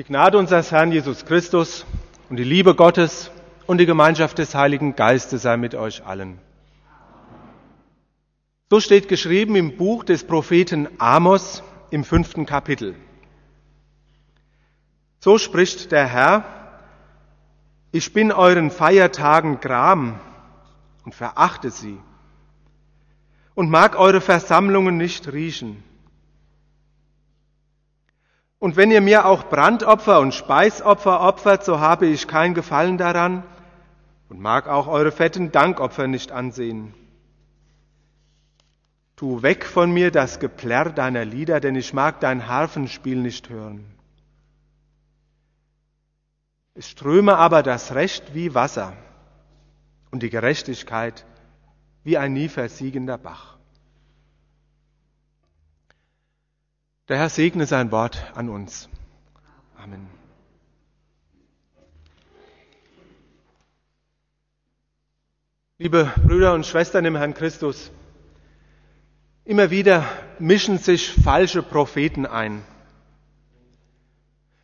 Die Gnade unseres Herrn Jesus Christus und die Liebe Gottes und die Gemeinschaft des Heiligen Geistes sei mit euch allen. So steht geschrieben im Buch des Propheten Amos im fünften Kapitel. So spricht der Herr, ich bin euren Feiertagen Gram und verachte sie und mag eure Versammlungen nicht riechen. Und wenn ihr mir auch Brandopfer und Speisopfer opfert, so habe ich kein Gefallen daran und mag auch eure fetten Dankopfer nicht ansehen. Tu weg von mir das Geplärr deiner Lieder, denn ich mag dein Harfenspiel nicht hören. Es ströme aber das Recht wie Wasser und die Gerechtigkeit wie ein nie versiegender Bach. Der Herr segne sein Wort an uns. Amen. Liebe Brüder und Schwestern im Herrn Christus, immer wieder mischen sich falsche Propheten ein.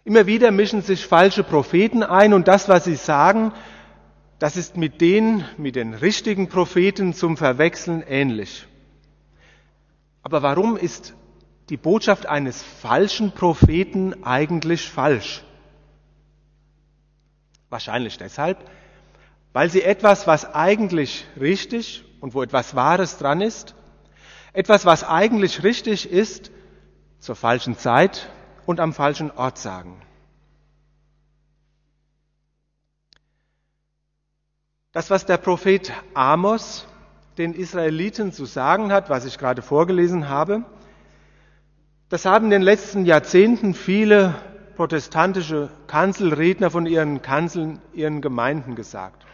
Immer wieder mischen sich falsche Propheten ein und das, was sie sagen, das ist mit den, mit den richtigen Propheten zum Verwechseln ähnlich. Aber warum ist die Botschaft eines falschen Propheten eigentlich falsch? Wahrscheinlich deshalb, weil sie etwas, was eigentlich richtig und wo etwas Wahres dran ist, etwas, was eigentlich richtig ist, zur falschen Zeit und am falschen Ort sagen. Das, was der Prophet Amos den Israeliten zu sagen hat, was ich gerade vorgelesen habe, das haben in den letzten Jahrzehnten viele protestantische Kanzelredner von ihren Kanzeln, ihren Gemeinden gesagt.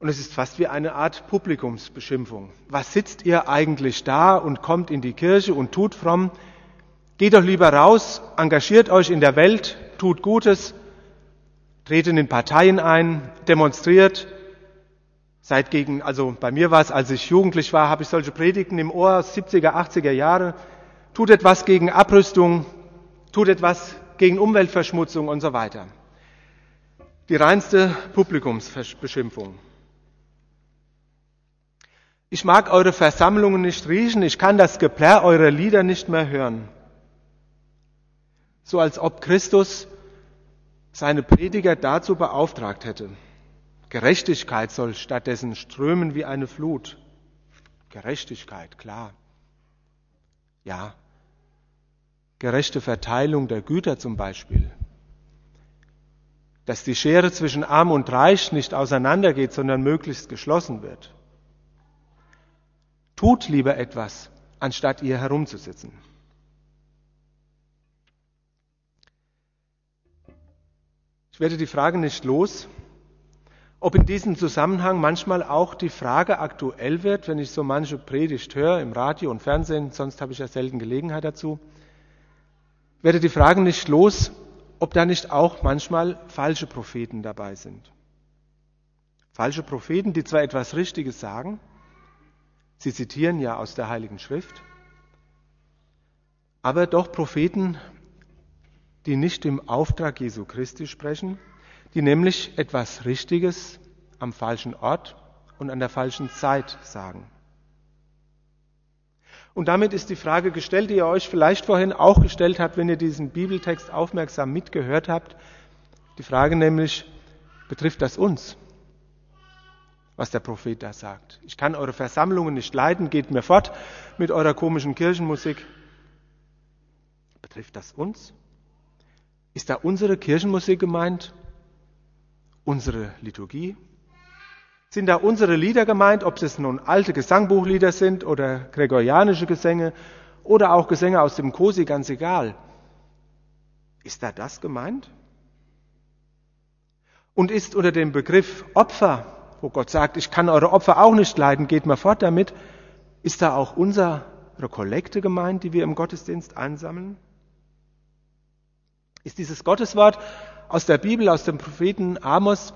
Und es ist fast wie eine Art Publikumsbeschimpfung. Was sitzt ihr eigentlich da und kommt in die Kirche und tut fromm? Geht doch lieber raus, engagiert euch in der Welt, tut Gutes, tretet in Parteien ein, demonstriert, seid gegen, also bei mir war es, als ich jugendlich war, habe ich solche Predigten im Ohr, 70er, 80er Jahre, tut etwas gegen Abrüstung, tut etwas gegen Umweltverschmutzung und so weiter. Die reinste Publikumsbeschimpfung. Ich mag eure Versammlungen nicht riechen, ich kann das Geplärr eurer Lieder nicht mehr hören so als ob Christus seine Prediger dazu beauftragt hätte. Gerechtigkeit soll stattdessen strömen wie eine Flut. Gerechtigkeit, klar. Ja. Gerechte Verteilung der Güter zum Beispiel. Dass die Schere zwischen Arm und Reich nicht auseinandergeht, sondern möglichst geschlossen wird. Tut lieber etwas, anstatt ihr herumzusitzen. Ich werde die Frage nicht los, ob in diesem Zusammenhang manchmal auch die Frage aktuell wird, wenn ich so manche Predigt höre im Radio und Fernsehen, sonst habe ich ja selten Gelegenheit dazu, werde die Frage nicht los, ob da nicht auch manchmal falsche Propheten dabei sind. Falsche Propheten, die zwar etwas Richtiges sagen, sie zitieren ja aus der Heiligen Schrift, aber doch Propheten, die nicht im Auftrag Jesu Christi sprechen, die nämlich etwas Richtiges am falschen Ort und an der falschen Zeit sagen. Und damit ist die Frage gestellt, die ihr euch vielleicht vorhin auch gestellt habt, wenn ihr diesen Bibeltext aufmerksam mitgehört habt. Die Frage nämlich, betrifft das uns? Was der Prophet da sagt. Ich kann eure Versammlungen nicht leiden, geht mir fort mit eurer komischen Kirchenmusik. Betrifft das uns? Ist da unsere Kirchenmusik gemeint? Unsere Liturgie? Sind da unsere Lieder gemeint, ob es nun alte Gesangbuchlieder sind oder gregorianische Gesänge oder auch Gesänge aus dem Kosi, ganz egal. Ist da das gemeint? Und ist unter dem Begriff Opfer, wo Gott sagt, ich kann eure Opfer auch nicht leiden, geht mal fort damit, ist da auch unsere Kollekte gemeint, die wir im Gottesdienst einsammeln? Ist dieses Gotteswort aus der Bibel, aus dem Propheten Amos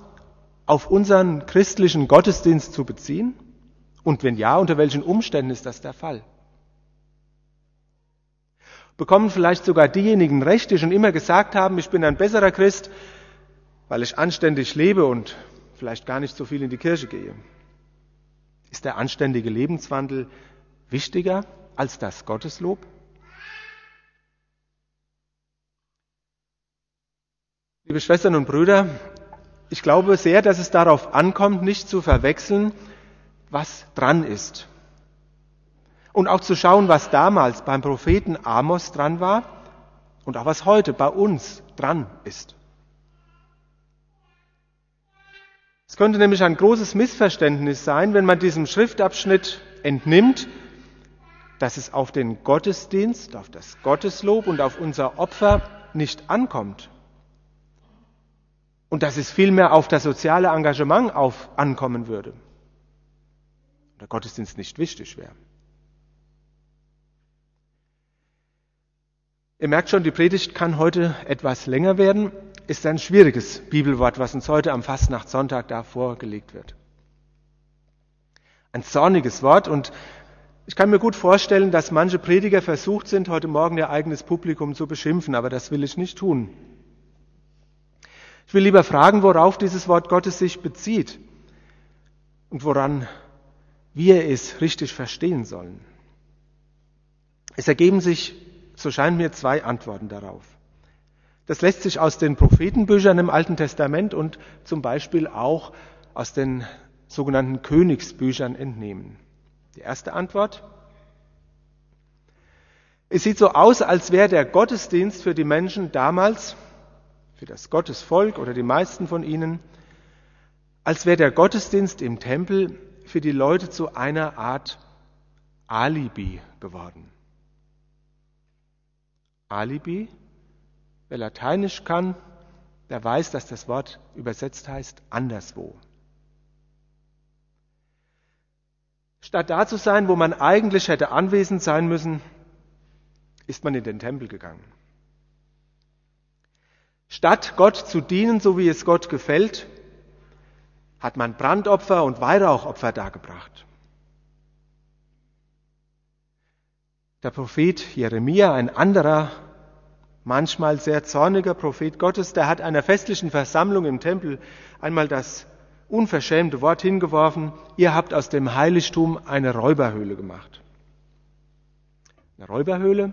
auf unseren christlichen Gottesdienst zu beziehen? Und wenn ja, unter welchen Umständen ist das der Fall? Bekommen vielleicht sogar diejenigen Recht, die schon immer gesagt haben, ich bin ein besserer Christ, weil ich anständig lebe und vielleicht gar nicht so viel in die Kirche gehe. Ist der anständige Lebenswandel wichtiger als das Gotteslob? Liebe Schwestern und Brüder, ich glaube sehr, dass es darauf ankommt, nicht zu verwechseln, was dran ist. Und auch zu schauen, was damals beim Propheten Amos dran war und auch was heute bei uns dran ist. Es könnte nämlich ein großes Missverständnis sein, wenn man diesem Schriftabschnitt entnimmt, dass es auf den Gottesdienst, auf das Gotteslob und auf unser Opfer nicht ankommt. Und dass es vielmehr auf das soziale Engagement auf, ankommen würde. Der Gottesdienst nicht wichtig wäre. Ihr merkt schon, die Predigt kann heute etwas länger werden. Ist ein schwieriges Bibelwort, was uns heute am Fastnachtssonntag da vorgelegt wird. Ein zorniges Wort und ich kann mir gut vorstellen, dass manche Prediger versucht sind, heute Morgen ihr eigenes Publikum zu beschimpfen, aber das will ich nicht tun. Ich will lieber fragen, worauf dieses Wort Gottes sich bezieht und woran wir es richtig verstehen sollen. Es ergeben sich, so scheint mir, zwei Antworten darauf. Das lässt sich aus den Prophetenbüchern im Alten Testament und zum Beispiel auch aus den sogenannten Königsbüchern entnehmen. Die erste Antwort. Es sieht so aus, als wäre der Gottesdienst für die Menschen damals, für das Gottesvolk oder die meisten von ihnen, als wäre der Gottesdienst im Tempel für die Leute zu einer Art Alibi geworden. Alibi, wer Lateinisch kann, der weiß, dass das Wort übersetzt heißt anderswo. Statt da zu sein, wo man eigentlich hätte anwesend sein müssen, ist man in den Tempel gegangen. Statt Gott zu dienen, so wie es Gott gefällt, hat man Brandopfer und Weihrauchopfer dargebracht. Der Prophet Jeremia, ein anderer, manchmal sehr zorniger Prophet Gottes, der hat einer festlichen Versammlung im Tempel einmal das unverschämte Wort hingeworfen, ihr habt aus dem Heiligtum eine Räuberhöhle gemacht. Eine Räuberhöhle,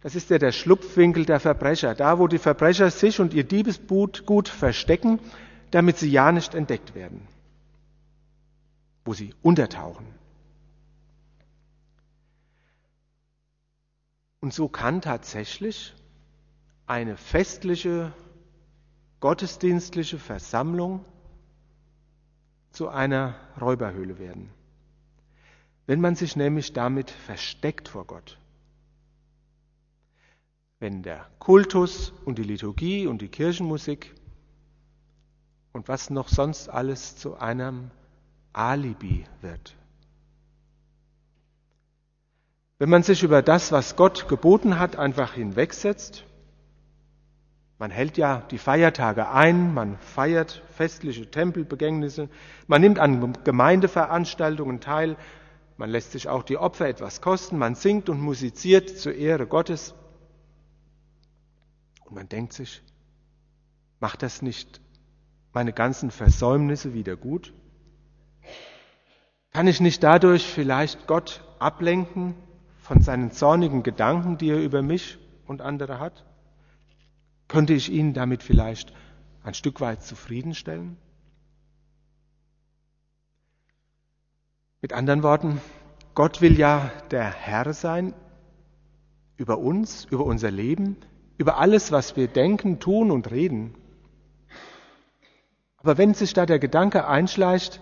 das ist ja der Schlupfwinkel der Verbrecher, da wo die Verbrecher sich und ihr Diebesgut verstecken, damit sie ja nicht entdeckt werden, wo sie untertauchen. Und so kann tatsächlich eine festliche, gottesdienstliche Versammlung zu einer Räuberhöhle werden, wenn man sich nämlich damit versteckt vor Gott. Wenn der Kultus und die Liturgie und die Kirchenmusik und was noch sonst alles zu einem Alibi wird. Wenn man sich über das, was Gott geboten hat, einfach hinwegsetzt, man hält ja die Feiertage ein, man feiert festliche Tempelbegängnisse, man nimmt an Gemeindeveranstaltungen teil, man lässt sich auch die Opfer etwas kosten, man singt und musiziert zur Ehre Gottes. Und man denkt sich, macht das nicht meine ganzen Versäumnisse wieder gut? Kann ich nicht dadurch vielleicht Gott ablenken von seinen zornigen Gedanken, die er über mich und andere hat? Könnte ich ihn damit vielleicht ein Stück weit zufriedenstellen? Mit anderen Worten, Gott will ja der Herr sein über uns, über unser Leben, über alles, was wir denken, tun und reden. Aber wenn sich da der Gedanke einschleicht,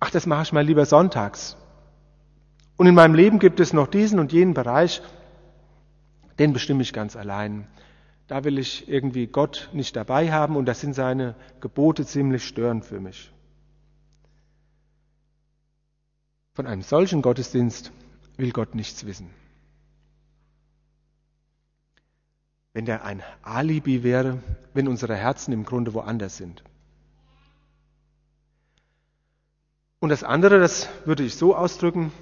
ach, das mache ich mal lieber sonntags. Und in meinem Leben gibt es noch diesen und jenen Bereich, den bestimme ich ganz allein. Da will ich irgendwie Gott nicht dabei haben und das sind seine Gebote ziemlich störend für mich. Von einem solchen Gottesdienst will Gott nichts wissen. Wenn der ein Alibi wäre, wenn unsere Herzen im Grunde woanders sind. Und das andere, das würde ich so ausdrücken,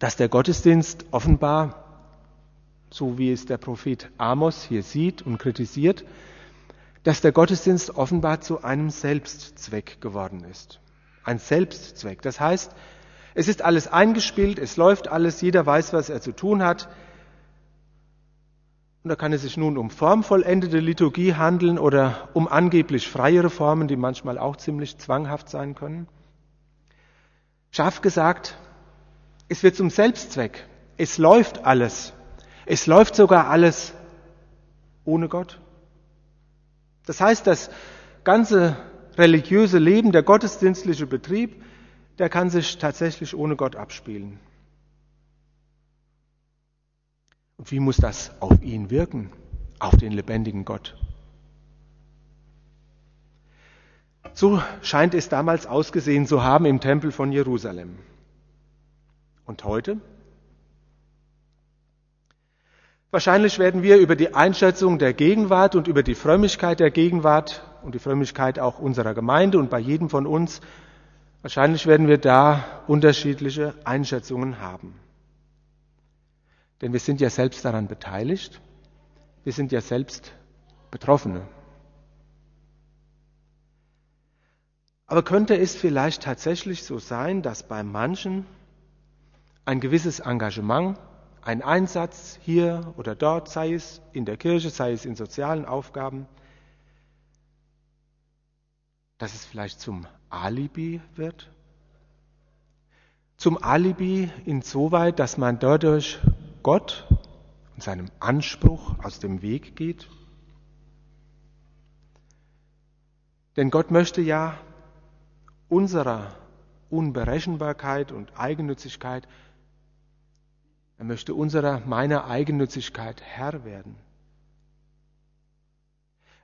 dass der Gottesdienst offenbar, so wie es der Prophet Amos hier sieht und kritisiert, dass der Gottesdienst offenbar zu einem Selbstzweck geworden ist. Ein Selbstzweck. Das heißt, es ist alles eingespielt, es läuft alles, jeder weiß, was er zu tun hat. Und da kann es sich nun um formvollendete Liturgie handeln oder um angeblich freiere Formen, die manchmal auch ziemlich zwanghaft sein können. Scharf gesagt, es wird zum Selbstzweck. Es läuft alles. Es läuft sogar alles ohne Gott. Das heißt, das ganze religiöse Leben, der gottesdienstliche Betrieb, der kann sich tatsächlich ohne Gott abspielen. Und wie muss das auf ihn wirken, auf den lebendigen Gott? So scheint es damals ausgesehen zu haben im Tempel von Jerusalem. Und heute? Wahrscheinlich werden wir über die Einschätzung der Gegenwart und über die Frömmigkeit der Gegenwart und die Frömmigkeit auch unserer Gemeinde und bei jedem von uns, wahrscheinlich werden wir da unterschiedliche Einschätzungen haben. Denn wir sind ja selbst daran beteiligt, wir sind ja selbst Betroffene. Aber könnte es vielleicht tatsächlich so sein, dass bei manchen ein gewisses Engagement ein Einsatz hier oder dort, sei es in der Kirche, sei es in sozialen Aufgaben, dass es vielleicht zum Alibi wird? Zum Alibi insoweit, dass man dadurch Gott und seinem Anspruch aus dem Weg geht? Denn Gott möchte ja unserer Unberechenbarkeit und Eigennützigkeit er möchte unserer, meiner Eigennützigkeit Herr werden.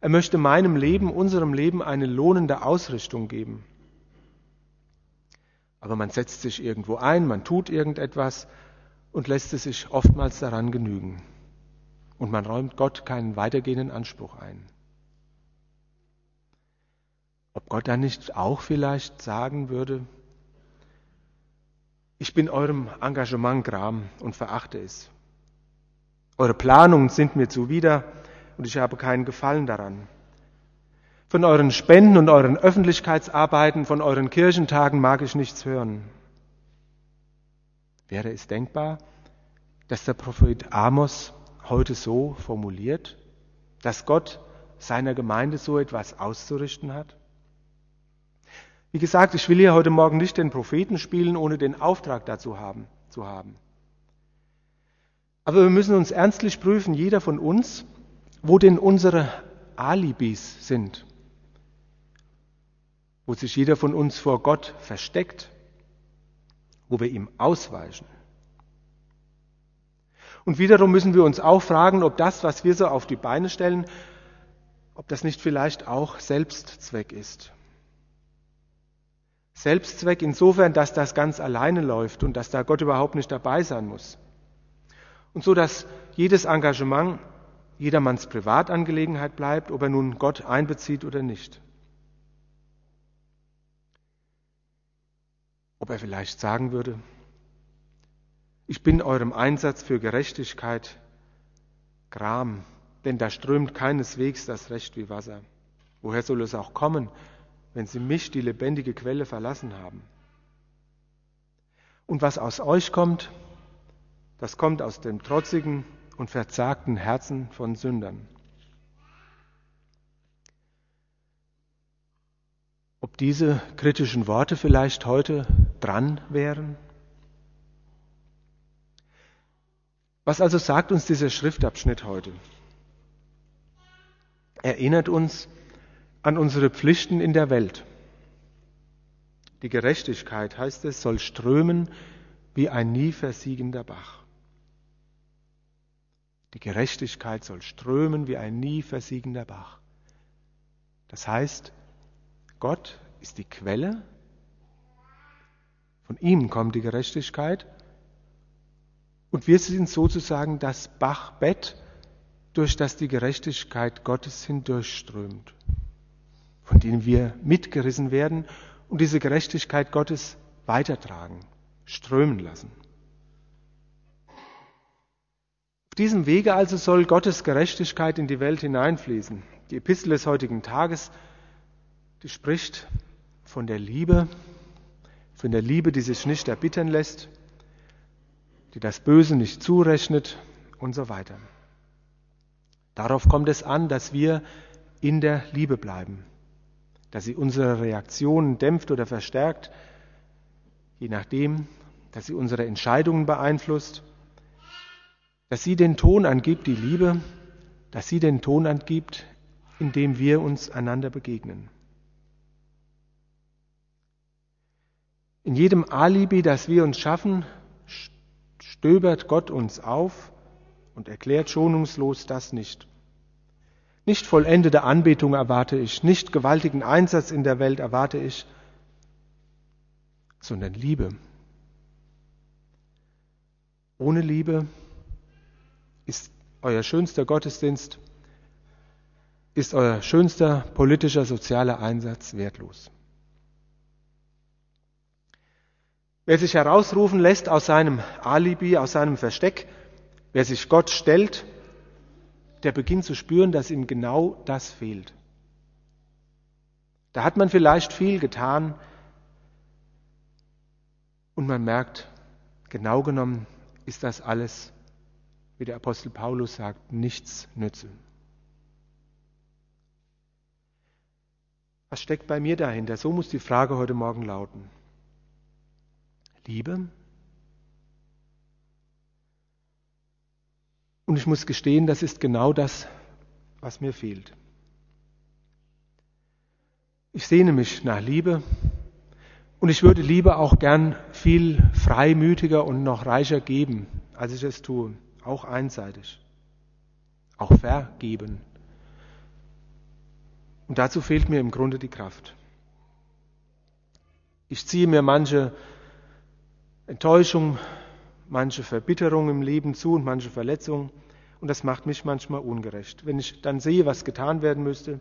Er möchte meinem Leben, unserem Leben eine lohnende Ausrichtung geben. Aber man setzt sich irgendwo ein, man tut irgendetwas und lässt es sich oftmals daran genügen. Und man räumt Gott keinen weitergehenden Anspruch ein. Ob Gott dann nicht auch vielleicht sagen würde, ich bin eurem Engagement gram und verachte es. Eure Planungen sind mir zuwider und ich habe keinen Gefallen daran. Von euren Spenden und euren Öffentlichkeitsarbeiten, von euren Kirchentagen mag ich nichts hören. Wäre es denkbar, dass der Prophet Amos heute so formuliert, dass Gott seiner Gemeinde so etwas auszurichten hat? Wie gesagt, ich will hier heute Morgen nicht den Propheten spielen, ohne den Auftrag dazu haben, zu haben. Aber wir müssen uns ernstlich prüfen, jeder von uns, wo denn unsere Alibis sind, wo sich jeder von uns vor Gott versteckt, wo wir ihm ausweichen. Und wiederum müssen wir uns auch fragen, ob das, was wir so auf die Beine stellen, ob das nicht vielleicht auch Selbstzweck ist. Selbstzweck insofern, dass das ganz alleine läuft und dass da Gott überhaupt nicht dabei sein muss. Und so, dass jedes Engagement jedermanns Privatangelegenheit bleibt, ob er nun Gott einbezieht oder nicht. Ob er vielleicht sagen würde, ich bin eurem Einsatz für Gerechtigkeit Gram, denn da strömt keineswegs das Recht wie Wasser. Woher soll es auch kommen, wenn sie mich, die lebendige Quelle, verlassen haben. Und was aus euch kommt, das kommt aus dem trotzigen und verzagten Herzen von Sündern. Ob diese kritischen Worte vielleicht heute dran wären? Was also sagt uns dieser Schriftabschnitt heute? Erinnert uns an unsere Pflichten in der Welt. Die Gerechtigkeit, heißt es, soll strömen wie ein nie versiegender Bach. Die Gerechtigkeit soll strömen wie ein nie versiegender Bach. Das heißt, Gott ist die Quelle, von ihm kommt die Gerechtigkeit und wir sind sozusagen das Bachbett, durch das die Gerechtigkeit Gottes hindurchströmt von denen wir mitgerissen werden und diese Gerechtigkeit Gottes weitertragen, strömen lassen. diesem Wege also soll Gottes Gerechtigkeit in die Welt hineinfließen. Die Epistel des heutigen Tages, die spricht von der Liebe, von der Liebe, die sich nicht erbittern lässt, die das Böse nicht zurechnet und so weiter. Darauf kommt es an, dass wir in der Liebe bleiben, dass sie unsere Reaktionen dämpft oder verstärkt, je nachdem, dass sie unsere Entscheidungen beeinflusst dass sie den Ton angibt, die Liebe, dass sie den Ton angibt, in dem wir uns einander begegnen. In jedem Alibi, das wir uns schaffen, stöbert Gott uns auf und erklärt schonungslos das nicht. Nicht vollendete Anbetung erwarte ich, nicht gewaltigen Einsatz in der Welt erwarte ich, sondern Liebe. Ohne Liebe ist euer schönster Gottesdienst, ist euer schönster politischer, sozialer Einsatz wertlos. Wer sich herausrufen lässt aus seinem Alibi, aus seinem Versteck, wer sich Gott stellt, der beginnt zu spüren, dass ihm genau das fehlt. Da hat man vielleicht viel getan und man merkt, genau genommen ist das alles wie der Apostel Paulus sagt, nichts nütze. Was steckt bei mir dahinter? So muss die Frage heute Morgen lauten. Liebe? Und ich muss gestehen, das ist genau das, was mir fehlt. Ich sehne mich nach Liebe und ich würde Liebe auch gern viel freimütiger und noch reicher geben, als ich es tue auch einseitig, auch vergeben. Und dazu fehlt mir im Grunde die Kraft. Ich ziehe mir manche Enttäuschung, manche Verbitterung im Leben zu und manche Verletzung. Und das macht mich manchmal ungerecht. Wenn ich dann sehe, was getan werden müsste,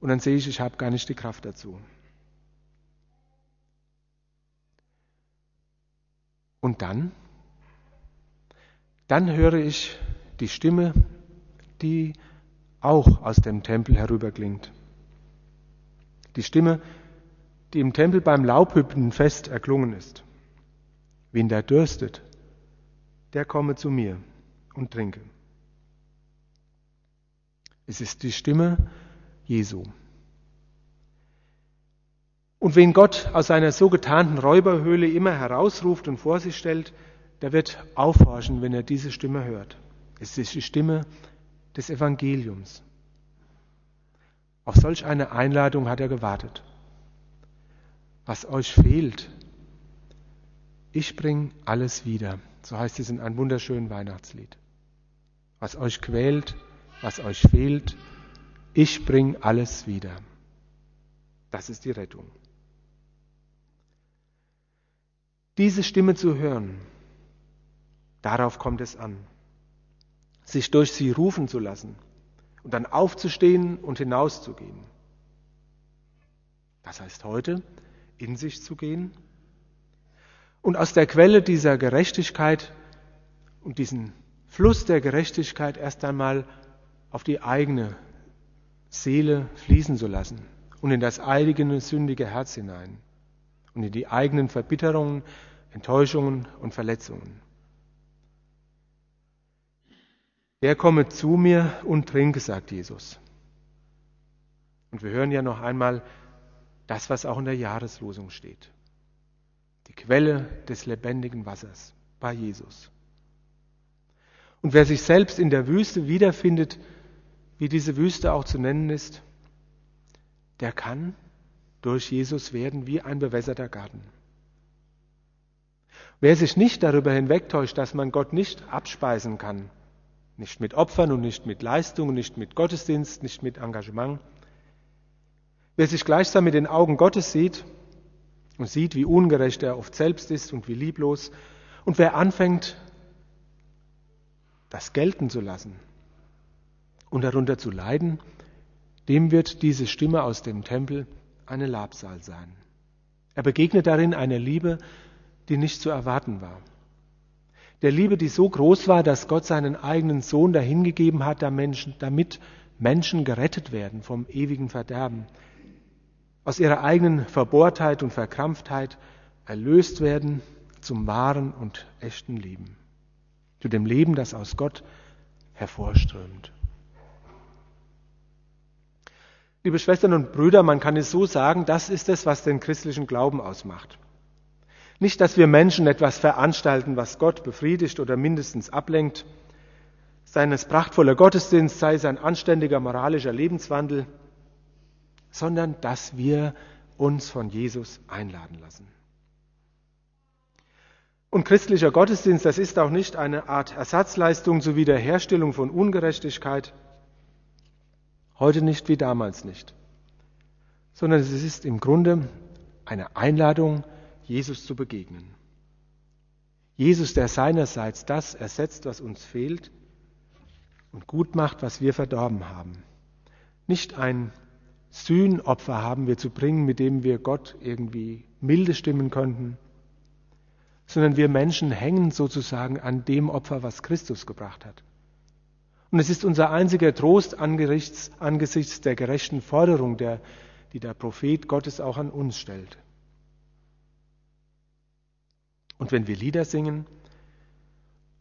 und dann sehe ich, ich habe gar nicht die Kraft dazu. Und dann dann höre ich die Stimme, die auch aus dem Tempel herüberklingt. Die Stimme, die im Tempel beim Laubhüppenfest erklungen ist. Wen da dürstet, der komme zu mir und trinke. Es ist die Stimme Jesu. Und wen Gott aus seiner so getarnten Räuberhöhle immer herausruft und vor sich stellt, der wird aufhorchen, wenn er diese Stimme hört. Es ist die Stimme des Evangeliums. Auf solch eine Einladung hat er gewartet. Was euch fehlt, ich bring alles wieder. So heißt es in einem wunderschönen Weihnachtslied. Was euch quält, was euch fehlt, ich bring alles wieder. Das ist die Rettung. Diese Stimme zu hören, Darauf kommt es an, sich durch sie rufen zu lassen und dann aufzustehen und hinauszugehen. Das heißt heute, in sich zu gehen und aus der Quelle dieser Gerechtigkeit und diesen Fluss der Gerechtigkeit erst einmal auf die eigene Seele fließen zu lassen und in das eigene sündige Herz hinein und in die eigenen Verbitterungen, Enttäuschungen und Verletzungen. Der komme zu mir und trinke, sagt Jesus. Und wir hören ja noch einmal das, was auch in der Jahreslosung steht. Quelle des lebendigen Wassers bei Jesus. Und wer sich selbst in der Wüste wiederfindet, wie diese Wüste auch zu nennen ist, der kann durch Jesus werden wie ein bewässerter Garten. Wer sich nicht darüber hinwegtäuscht, dass man Gott nicht abspeisen kann, nicht mit Opfern und nicht mit Leistungen, nicht mit Gottesdienst, nicht mit Engagement. Wer sich gleichsam mit den Augen Gottes sieht und sieht, wie ungerecht er oft selbst ist und wie lieblos, und wer anfängt, das gelten zu lassen und darunter zu leiden, dem wird diese Stimme aus dem Tempel eine Labsal sein. Er begegnet darin einer Liebe, die nicht zu erwarten war. Der Liebe, die so groß war, dass Gott seinen eigenen Sohn dahingegeben hat, damit Menschen gerettet werden vom ewigen Verderben, aus ihrer eigenen Verbohrtheit und Verkrampftheit erlöst werden zum wahren und echten Leben, zu dem Leben, das aus Gott hervorströmt. Liebe Schwestern und Brüder, man kann es so sagen, das ist es, was den christlichen Glauben ausmacht. Nicht, dass wir Menschen etwas veranstalten, was Gott befriedigt oder mindestens ablenkt, sei es prachtvoller Gottesdienst, sei es ein anständiger moralischer Lebenswandel, sondern dass wir uns von Jesus einladen lassen. Und christlicher Gottesdienst, das ist auch nicht eine Art Ersatzleistung zur Wiederherstellung von Ungerechtigkeit, Heute nicht wie damals nicht. Sondern es ist im Grunde eine Einladung, Jesus zu begegnen. Jesus, der seinerseits das ersetzt, was uns fehlt und gut macht, was wir verdorben haben. Nicht ein Sühnopfer haben wir zu bringen, mit dem wir Gott irgendwie milde stimmen könnten, sondern wir Menschen hängen sozusagen an dem Opfer, was Christus gebracht hat. Und es ist unser einziger Trost angesichts, der gerechten Forderung, der, die der Prophet Gottes auch an uns stellt. Und wenn wir Lieder singen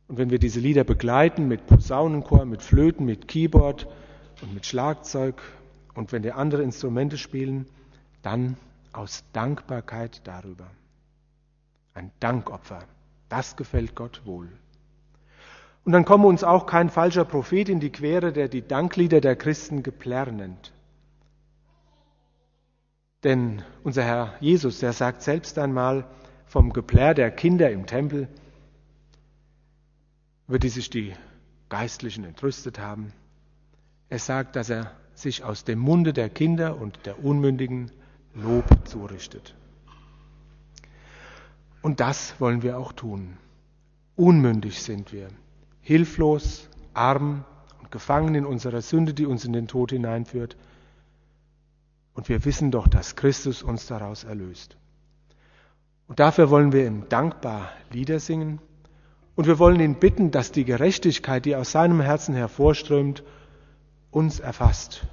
und wenn wir diese Lieder begleiten mit Posaunenchor, mit Flöten, mit Keyboard und mit Schlagzeug und wenn wir andere Instrumente spielen, dann aus Dankbarkeit darüber. Ein Dankopfer. Das gefällt Gott wohl. Und dann komme uns auch kein falscher Prophet in die Quere, der die Danklieder der Christen Geplärr nennt. Denn unser Herr Jesus, der sagt selbst einmal vom Geplärr der Kinder im Tempel, über die sich die Geistlichen entrüstet haben. Er sagt, dass er sich aus dem Munde der Kinder und der Unmündigen Lob zurichtet. Und das wollen wir auch tun. Unmündig sind wir hilflos, arm und gefangen in unserer Sünde, die uns in den Tod hineinführt. Und wir wissen doch, dass Christus uns daraus erlöst. Und dafür wollen wir ihm dankbar Lieder singen. Und wir wollen ihn bitten, dass die Gerechtigkeit, die aus seinem Herzen hervorströmt, uns erfasst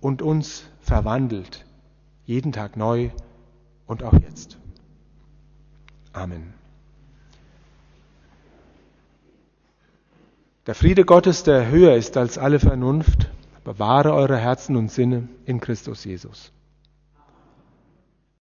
und uns verwandelt. Jeden Tag neu und auch jetzt. Amen. Der Friede Gottes, der höher ist als alle Vernunft, bewahre eure Herzen und Sinne in Christus Jesus.